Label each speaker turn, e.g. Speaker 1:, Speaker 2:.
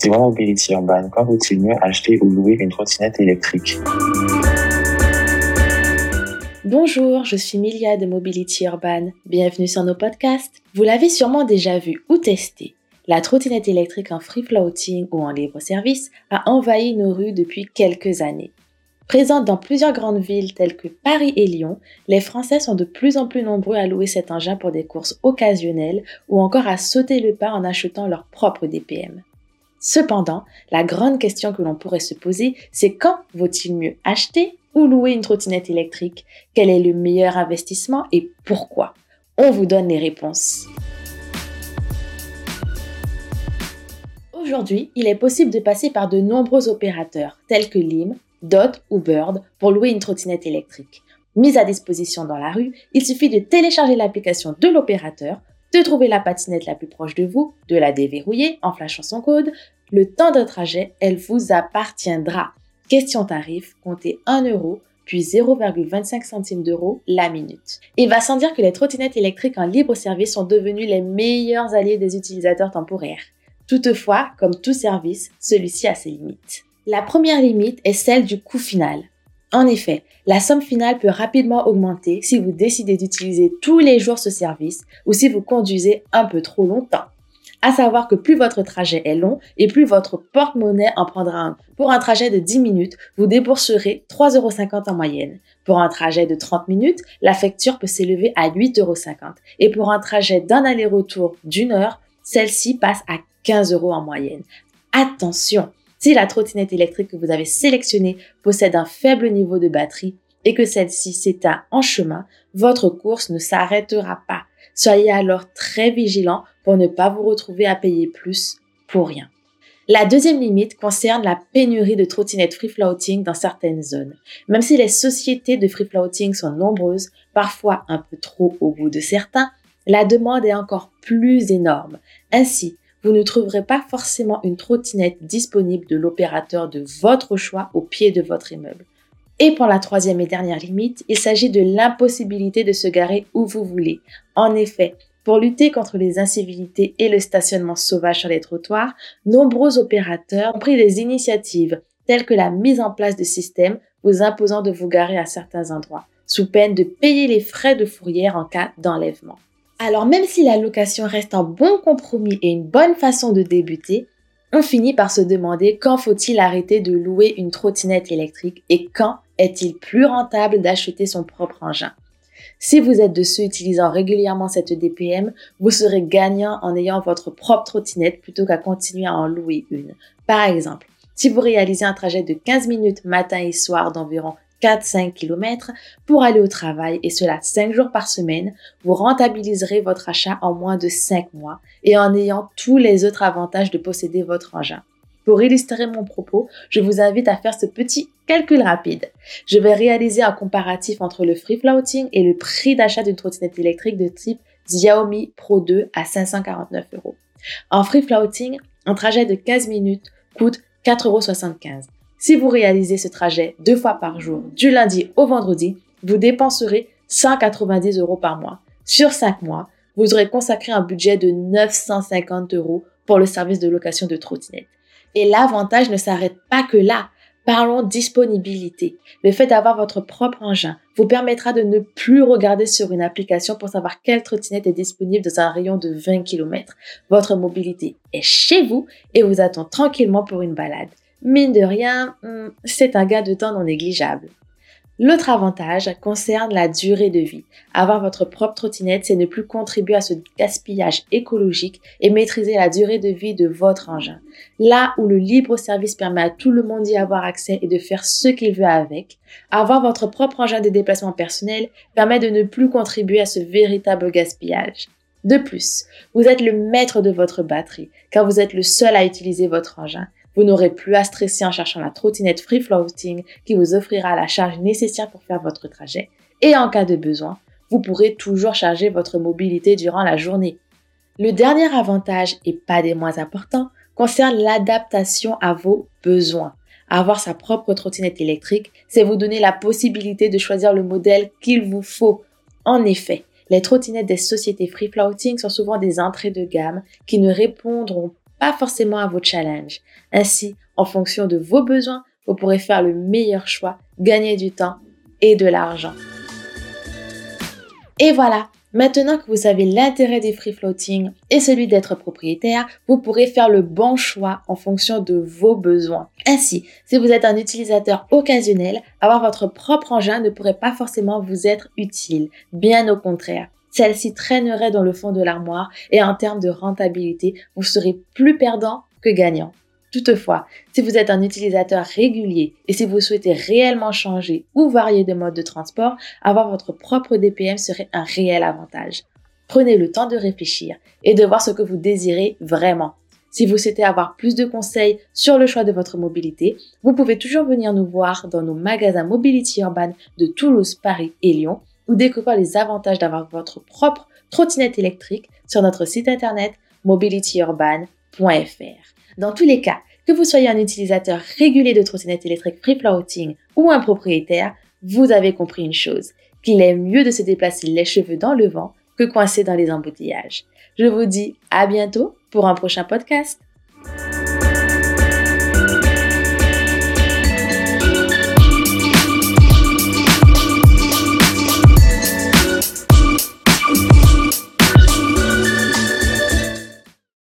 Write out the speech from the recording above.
Speaker 1: Suivant Mobility Urban, quand vaut-il mieux acheter ou louer une trottinette électrique
Speaker 2: Bonjour, je suis Milia de Mobility Urban. Bienvenue sur nos podcasts. Vous l'avez sûrement déjà vu ou testé. La trottinette électrique en free floating ou en libre service a envahi nos rues depuis quelques années. Présente dans plusieurs grandes villes telles que Paris et Lyon, les Français sont de plus en plus nombreux à louer cet engin pour des courses occasionnelles ou encore à sauter le pas en achetant leur propre DPM. Cependant, la grande question que l'on pourrait se poser, c'est quand vaut-il mieux acheter ou louer une trottinette électrique? Quel est le meilleur investissement et pourquoi? On vous donne les réponses. Aujourd'hui, il est possible de passer par de nombreux opérateurs tels que LIM, Dot ou Bird pour louer une trottinette électrique. Mise à disposition dans la rue, il suffit de télécharger l'application de l'opérateur, de trouver la patinette la plus proche de vous, de la déverrouiller en flashant son code. Le temps de trajet, elle vous appartiendra. Question tarif, comptez 1 euro puis 0,25 centimes d'euros la minute. Il va sans dire que les trottinettes électriques en libre service sont devenues les meilleurs alliés des utilisateurs temporaires. Toutefois, comme tout service, celui-ci a ses limites. La première limite est celle du coût final. En effet, la somme finale peut rapidement augmenter si vous décidez d'utiliser tous les jours ce service ou si vous conduisez un peu trop longtemps. À savoir que plus votre trajet est long et plus votre porte-monnaie en prendra un. Pour un trajet de 10 minutes, vous débourserez 3,50 euros en moyenne. Pour un trajet de 30 minutes, la facture peut s'élever à 8,50 euros. Et pour un trajet d'un aller-retour d'une heure, celle-ci passe à 15 euros en moyenne. Attention, si la trottinette électrique que vous avez sélectionnée possède un faible niveau de batterie et que celle-ci s'éteint en chemin, votre course ne s'arrêtera pas. Soyez alors très vigilant pour ne pas vous retrouver à payer plus pour rien. La deuxième limite concerne la pénurie de trottinettes free floating dans certaines zones. Même si les sociétés de free floating sont nombreuses, parfois un peu trop au goût de certains, la demande est encore plus énorme. Ainsi, vous ne trouverez pas forcément une trottinette disponible de l'opérateur de votre choix au pied de votre immeuble. Et pour la troisième et dernière limite, il s'agit de l'impossibilité de se garer où vous voulez. En effet, pour lutter contre les incivilités et le stationnement sauvage sur les trottoirs, nombreux opérateurs ont pris des initiatives telles que la mise en place de systèmes vous imposant de vous garer à certains endroits, sous peine de payer les frais de fourrière en cas d'enlèvement. Alors même si la location reste un bon compromis et une bonne façon de débuter, on finit par se demander quand faut-il arrêter de louer une trottinette électrique et quand est-il plus rentable d'acheter son propre engin. Si vous êtes de ceux utilisant régulièrement cette DPM, vous serez gagnant en ayant votre propre trottinette plutôt qu'à continuer à en louer une. Par exemple, si vous réalisez un trajet de 15 minutes matin et soir d'environ 4-5 km pour aller au travail et cela 5 jours par semaine, vous rentabiliserez votre achat en moins de 5 mois et en ayant tous les autres avantages de posséder votre engin. Pour illustrer mon propos, je vous invite à faire ce petit calcul rapide. Je vais réaliser un comparatif entre le free floating et le prix d'achat d'une trottinette électrique de type Xiaomi Pro 2 à 549 euros. En free floating, un trajet de 15 minutes coûte 4,75 euros. Si vous réalisez ce trajet deux fois par jour, du lundi au vendredi, vous dépenserez 190 euros par mois. Sur cinq mois, vous aurez consacré un budget de 950 euros pour le service de location de trottinette. Et l'avantage ne s'arrête pas que là. Parlons disponibilité. Le fait d'avoir votre propre engin vous permettra de ne plus regarder sur une application pour savoir quelle trottinette est disponible dans un rayon de 20 km. Votre mobilité est chez vous et vous attend tranquillement pour une balade mine de rien, hmm, c'est un gain de temps non négligeable. L'autre avantage concerne la durée de vie. Avoir votre propre trottinette, c'est ne plus contribuer à ce gaspillage écologique et maîtriser la durée de vie de votre engin. Là où le libre service permet à tout le monde d'y avoir accès et de faire ce qu'il veut avec, avoir votre propre engin de déplacement personnel permet de ne plus contribuer à ce véritable gaspillage. De plus, vous êtes le maître de votre batterie, car vous êtes le seul à utiliser votre engin. Vous n'aurez plus à stresser en cherchant la trottinette free floating qui vous offrira la charge nécessaire pour faire votre trajet. Et en cas de besoin, vous pourrez toujours charger votre mobilité durant la journée. Le dernier avantage, et pas des moins importants, concerne l'adaptation à vos besoins. Avoir sa propre trottinette électrique, c'est vous donner la possibilité de choisir le modèle qu'il vous faut. En effet, les trottinettes des sociétés free floating sont souvent des entrées de gamme qui ne répondront pas forcément à vos challenges. Ainsi, en fonction de vos besoins, vous pourrez faire le meilleur choix, gagner du temps et de l'argent. Et voilà, maintenant que vous savez l'intérêt des free floating et celui d'être propriétaire, vous pourrez faire le bon choix en fonction de vos besoins. Ainsi, si vous êtes un utilisateur occasionnel, avoir votre propre engin ne pourrait pas forcément vous être utile. Bien au contraire. Celle-ci traînerait dans le fond de l'armoire et en termes de rentabilité, vous serez plus perdant que gagnant. Toutefois, si vous êtes un utilisateur régulier et si vous souhaitez réellement changer ou varier de mode de transport, avoir votre propre DPM serait un réel avantage. Prenez le temps de réfléchir et de voir ce que vous désirez vraiment. Si vous souhaitez avoir plus de conseils sur le choix de votre mobilité, vous pouvez toujours venir nous voir dans nos magasins Mobility Urban de Toulouse, Paris et Lyon ou découvrir les avantages d'avoir votre propre trottinette électrique sur notre site internet mobilityurban.fr. Dans tous les cas, que vous soyez un utilisateur régulier de trottinette électrique free floating ou un propriétaire, vous avez compris une chose, qu'il est mieux de se déplacer les cheveux dans le vent que coincé dans les embouteillages. Je vous dis à bientôt pour un prochain podcast.